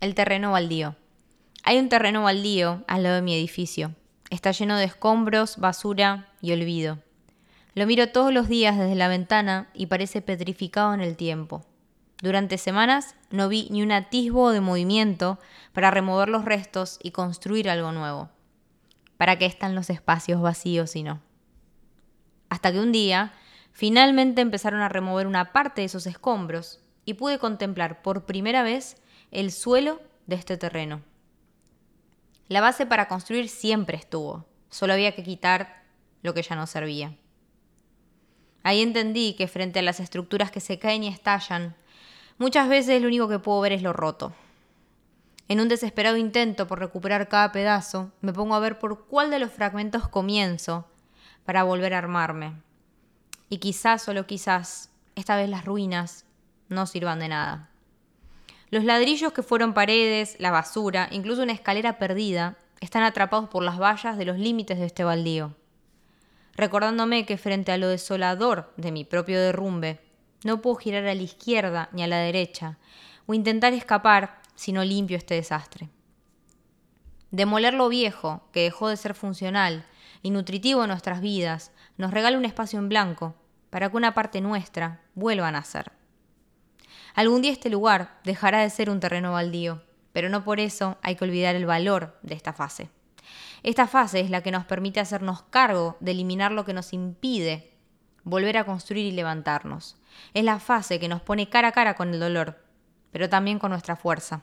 El terreno baldío. Hay un terreno baldío al lado de mi edificio. Está lleno de escombros, basura y olvido. Lo miro todos los días desde la ventana y parece petrificado en el tiempo. Durante semanas no vi ni un atisbo de movimiento para remover los restos y construir algo nuevo. ¿Para qué están los espacios vacíos si no? Hasta que un día finalmente empezaron a remover una parte de esos escombros y pude contemplar por primera vez el suelo de este terreno. La base para construir siempre estuvo, solo había que quitar lo que ya no servía. Ahí entendí que frente a las estructuras que se caen y estallan, muchas veces lo único que puedo ver es lo roto. En un desesperado intento por recuperar cada pedazo, me pongo a ver por cuál de los fragmentos comienzo para volver a armarme. Y quizás, solo quizás, esta vez las ruinas no sirvan de nada. Los ladrillos que fueron paredes, la basura, incluso una escalera perdida, están atrapados por las vallas de los límites de este baldío recordándome que frente a lo desolador de mi propio derrumbe, no puedo girar a la izquierda ni a la derecha, o intentar escapar si no limpio este desastre. Demoler lo viejo, que dejó de ser funcional y nutritivo en nuestras vidas, nos regala un espacio en blanco para que una parte nuestra vuelva a nacer. Algún día este lugar dejará de ser un terreno baldío, pero no por eso hay que olvidar el valor de esta fase. Esta fase es la que nos permite hacernos cargo de eliminar lo que nos impide volver a construir y levantarnos. Es la fase que nos pone cara a cara con el dolor, pero también con nuestra fuerza.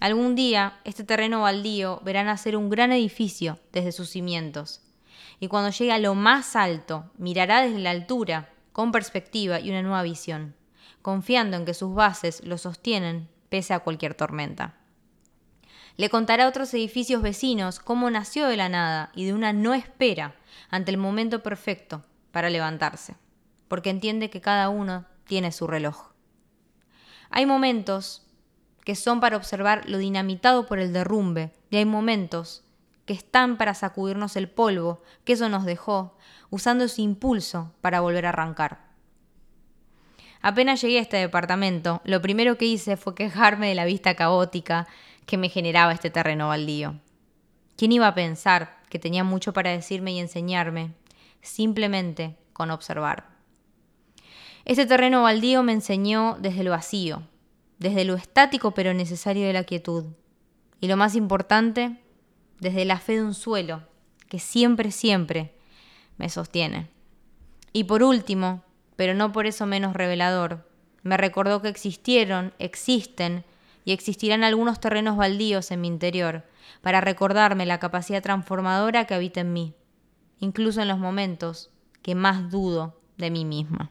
Algún día este terreno baldío verá nacer un gran edificio desde sus cimientos, y cuando llegue a lo más alto mirará desde la altura, con perspectiva y una nueva visión, confiando en que sus bases lo sostienen pese a cualquier tormenta. Le contará a otros edificios vecinos cómo nació de la nada y de una no espera ante el momento perfecto para levantarse, porque entiende que cada uno tiene su reloj. Hay momentos que son para observar lo dinamitado por el derrumbe y hay momentos que están para sacudirnos el polvo que eso nos dejó, usando ese impulso para volver a arrancar. Apenas llegué a este departamento, lo primero que hice fue quejarme de la vista caótica que me generaba este terreno baldío. ¿Quién iba a pensar que tenía mucho para decirme y enseñarme, simplemente con observar? Este terreno baldío me enseñó desde lo vacío, desde lo estático pero necesario de la quietud, y lo más importante, desde la fe de un suelo que siempre, siempre me sostiene. Y por último, pero no por eso menos revelador, me recordó que existieron, existen y existirán algunos terrenos baldíos en mi interior, para recordarme la capacidad transformadora que habita en mí, incluso en los momentos que más dudo de mí misma.